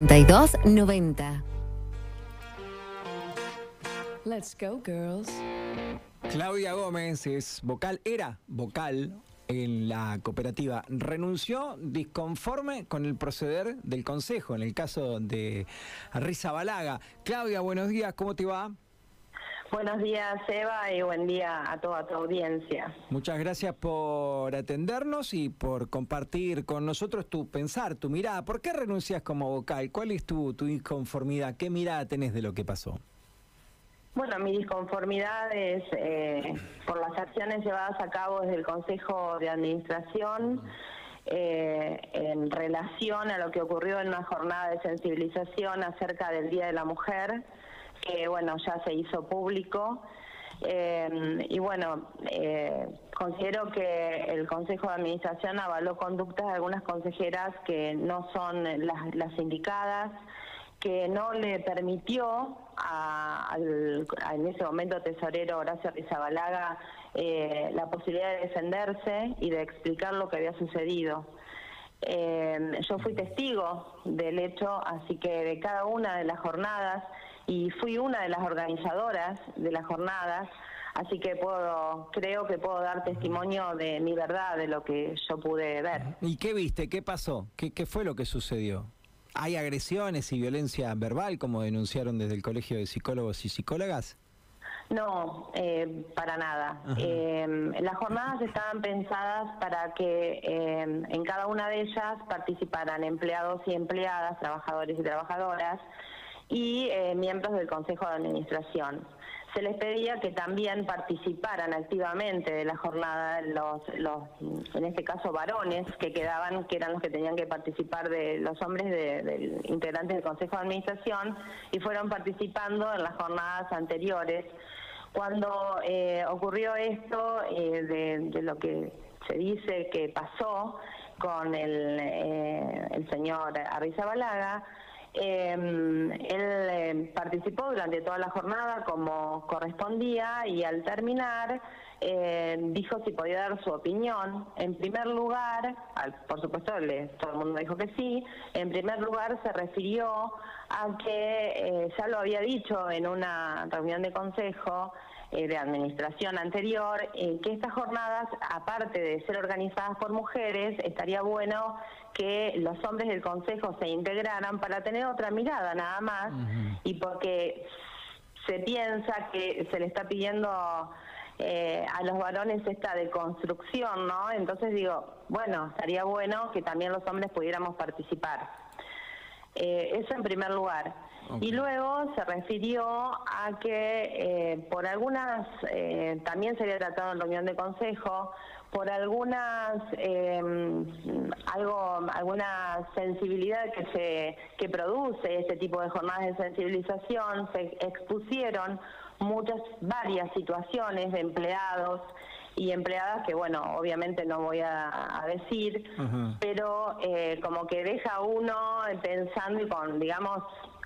9290. Let's go, girls. Claudia Gómez es vocal, era vocal en la cooperativa. Renunció disconforme con el proceder del Consejo en el caso de Risa Balaga. Claudia, buenos días, ¿cómo te va? Buenos días, Eva, y buen día a toda tu audiencia. Muchas gracias por atendernos y por compartir con nosotros tu pensar, tu mirada. ¿Por qué renuncias como vocal? ¿Cuál es tu, tu inconformidad? ¿Qué mirada tenés de lo que pasó? Bueno, mi disconformidad es eh, por las acciones llevadas a cabo desde el Consejo de Administración eh, en relación a lo que ocurrió en una jornada de sensibilización acerca del Día de la Mujer que bueno, ya se hizo público. Eh, y bueno, eh, considero que el Consejo de Administración avaló conductas de algunas consejeras que no son las, indicadas, que no le permitió a, al, en ese momento tesorero Horacio Rizabalaga eh, la posibilidad de defenderse y de explicar lo que había sucedido. yo fui testigo del hecho, así que de cada una de las jornadas y fui una de las organizadoras de las jornadas, así que puedo, creo que puedo dar testimonio de mi verdad, de lo que yo pude ver. ¿Y qué viste? ¿Qué pasó? ¿Qué, qué fue lo que sucedió? ¿Hay agresiones y violencia verbal, como denunciaron desde el Colegio de Psicólogos y Psicólogas? No, eh, para nada. Eh, las jornadas estaban pensadas para que eh, en cada una de ellas participaran empleados y empleadas, trabajadores y trabajadoras, y eh, miembros del Consejo de Administración. Se les pedía que también participaran activamente de la jornada los, los, en este caso varones que quedaban, que eran los que tenían que participar de los hombres de, integrantes del Consejo de Administración y fueron participando en las jornadas anteriores. Cuando eh, ocurrió esto eh, de, lo que se dice que pasó con el, el señor Arrizabalaga, eh, él eh, participó durante toda la jornada como correspondía y al terminar eh, dijo si podía dar su opinión. En primer lugar, por supuesto todo el mundo dijo que sí, en primer lugar se refirió a que eh, ya lo había dicho en una reunión de consejo, eh, de administración anterior, eh, que estas jornadas, aparte de ser organizadas por mujeres, estaría bueno que los hombres del Consejo se integraran para tener otra mirada nada más y porque se piensa que se le está pidiendo eh, a los varones esta deconstrucción, ¿no? Entonces digo, bueno, estaría bueno que también los hombres pudiéramos participar. Eso en primer lugar. Y luego se refirió a que eh, por algunas, eh, también se había tratado en reunión de consejo, por algunas, eh, algo, alguna sensibilidad que se que produce este tipo de jornadas de sensibilización, se expusieron muchas, varias situaciones de empleados y empleadas que, bueno, obviamente no voy a, decir, pero como que deja uno pensando y con, digamos,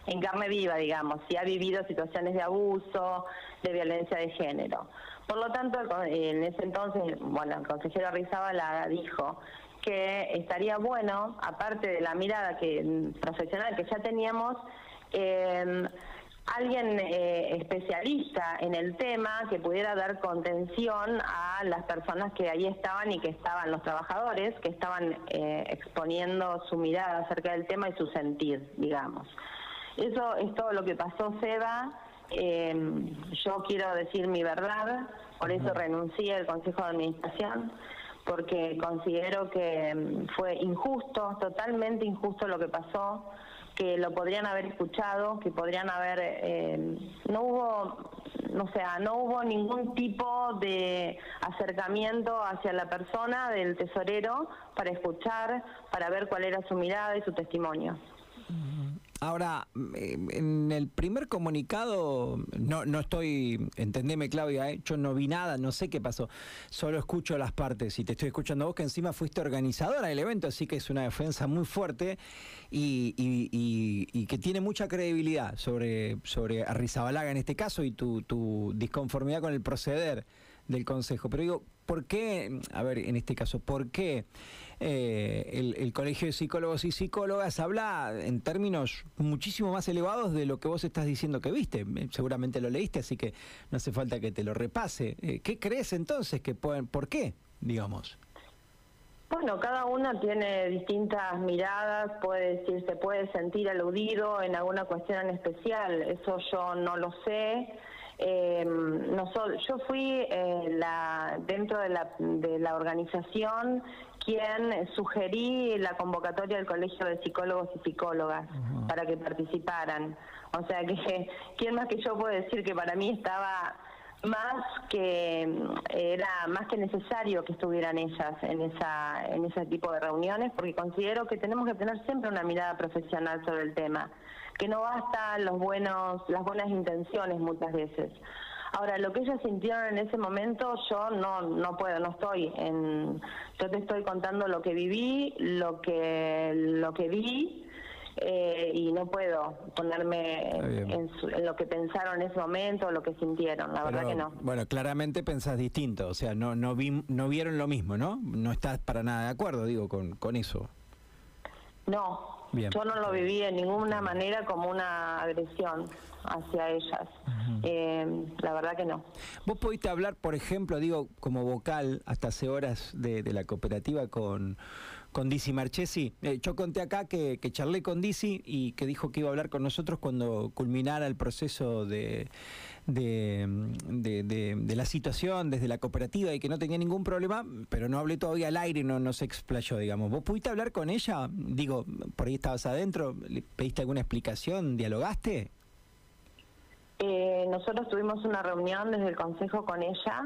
en carne viva, digamos, si ha vivido situaciones de abuso, de violencia de género. Por lo tanto, en ese entonces, bueno, el consejero Rizabalaga dijo que estaría bueno, aparte de la mirada que profesional que ya teníamos, eh, alguien eh, especialista en el tema que pudiera dar contención a las personas que ahí estaban y que estaban, los trabajadores, que estaban eh, exponiendo su mirada acerca del tema y su sentir, digamos. Eso es todo lo que pasó, Seba. Eh, yo quiero decir mi verdad, por eso renuncié al Consejo de Administración, porque considero que mm, fue injusto, totalmente injusto lo que pasó, que lo podrían haber escuchado, que podrían haber, eh, no hubo, no sea, no hubo ningún tipo de acercamiento hacia la persona del tesorero para escuchar, para ver cuál era su mirada y su testimonio. Ahora, eh, en el primer comunicado, no, no estoy, entendeme Claudia, ¿eh? yo no vi nada, no sé qué pasó, solo escucho las partes y te estoy escuchando vos que encima fuiste organizadora del evento, así que es una defensa muy fuerte y, y, que tiene mucha credibilidad sobre, sobre Arrizabalaga en este caso y tu, tu disconformidad con el proceder del Consejo. Pero digo, ¿por qué, a ver, en este caso, por qué eh, el, el Colegio de Psicólogos y Psicólogas habla en términos muchísimo más elevados de lo que vos estás diciendo que viste? Eh, Seguramente lo leíste, así que no hace falta que te lo repase. Eh, ¿Qué crees entonces que pueden, por qué, digamos? Bueno, cada uno tiene distintas miradas, puede decir, se puede sentir aludido en alguna cuestión en especial, eso yo no lo sé. Eh, yo fui eh, la, dentro de la, de la organización quien sugerí la convocatoria del Colegio de Psicólogos y Psicólogas para que participaran. O sea que, ¿quién más que yo puede decir que para mí estaba más que era más que necesario que estuvieran ellas en esa en ese tipo de reuniones porque considero que tenemos que tener siempre una mirada profesional sobre el tema que no basta los buenos las buenas intenciones muchas veces. Ahora lo que ellas sintieron en ese momento yo no no puedo no estoy en yo te estoy contando lo que viví lo que lo que vi eh, y no puedo ponerme en, su- en lo que pensaron en ese momento, lo que sintieron, la verdad que no. Bueno, claramente pensás distinto, o sea, no, no, vi, no vieron lo mismo, ¿no? No estás para nada de acuerdo, digo, con, con eso. No, Bien. yo no lo viví de ninguna manera como una agresión hacia ellas. Eh, la verdad que no. Vos pudiste hablar, por ejemplo, digo, como vocal hasta hace horas de, de la cooperativa con, con Dizzy Marchesi. Eh, yo conté acá que, que charlé con Dizzy y que dijo que iba a hablar con nosotros cuando culminara el proceso de, de, de- de- la situación desde la cooperativa y que no tenía ningún problema, pero no hablé todavía al aire, no, no se explayó, digamos. ¿Vos pudiste hablar con ella? Digo, por ahí estabas adentro, ¿le pediste alguna explicación? ¿Dialogaste? Eh, nosotros tuvimos una reunión desde el consejo con ella,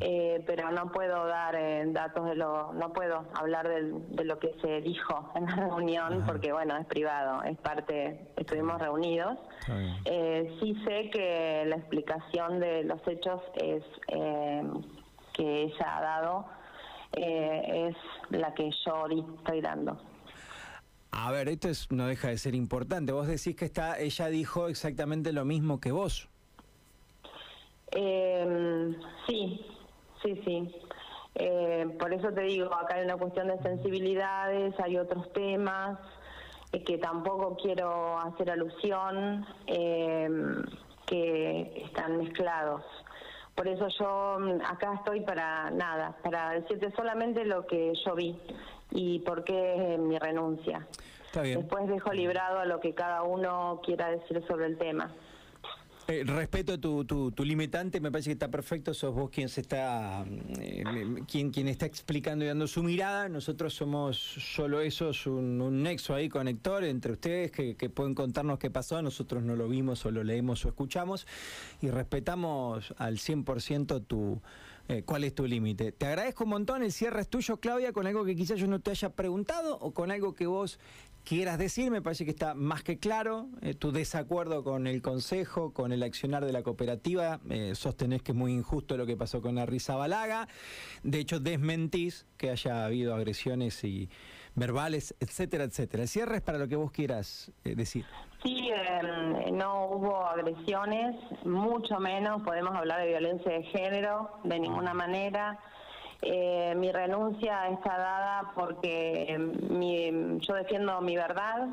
eh, pero no puedo dar eh, datos de lo, no puedo hablar del- de lo que se dijo en la reunión porque bueno es privado, es parte, estuvimos reunidos. Eh, sí sé que la explicación de los hechos es eh, que ella ha dado eh, es la que yo estoy dando. A ver, esto es, no deja de ser importante. Vos decís que está, ella dijo exactamente lo mismo que vos. Eh, sí, sí, sí. Eh, por eso te digo, acá hay una cuestión de sensibilidades, hay otros temas eh, que tampoco quiero hacer alusión, eh, que están mezclados. Por eso yo mm, acá estoy para nada, para decirte solamente lo que yo vi y por qué mi renuncia. Está bien. Después dejo librado a lo que cada uno quiera decir sobre el tema. Eh, respeto tu, tu, tu limitante, me parece que está perfecto, sos vos quien se está eh, quien, quien está explicando y dando su mirada, nosotros somos solo eso, es un, un nexo ahí conector entre ustedes que, que pueden contarnos qué pasó, nosotros no lo vimos o lo leemos o escuchamos y respetamos al 100% tu eh, cuál es tu límite. Te agradezco un montón, el cierre es tuyo Claudia, con algo que quizás yo no te haya preguntado o con algo que vos quieras decir, me parece que está más que claro, eh, tu desacuerdo con el Consejo, con el accionar de la cooperativa, eh, sostenés que es muy injusto lo que pasó con la risa Balaga, de hecho desmentís que haya habido agresiones y verbales, etcétera, etcétera. El cierre es para lo que vos quieras eh, decir. Sí, eh, no hubo agresiones, mucho menos podemos hablar de violencia de género, de ninguna manera. Eh, mi renuncia está dada porque eh, mi- yo defiendo mi verdad.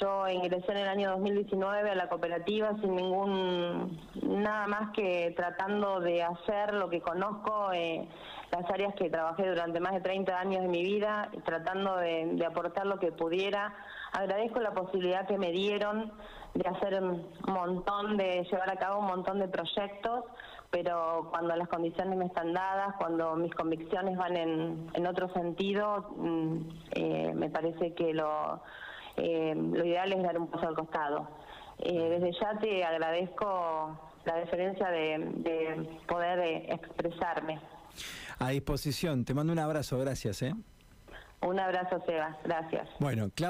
Yo ingresé en el año 2019 a la cooperativa sin ningún, nada más que tratando de hacer lo que conozco, eh, las áreas que trabajé durante más de 30 años de mi vida, tratando de aportar lo que pudiera. Agradezco la posibilidad que me dieron de hacer un montón, de llevar a cabo un montón de proyectos, pero cuando las condiciones me están dadas, cuando mis convicciones van en, en otro sentido, mm, eh, me parece que lo, eh, lo ideal es dar un paso al costado. Eh, desde ya te agradezco la deferencia de, de poder expresarme. A disposición, te mando un abrazo, gracias. ¿eh? Un abrazo, Seba. Gracias. Bueno, Clau-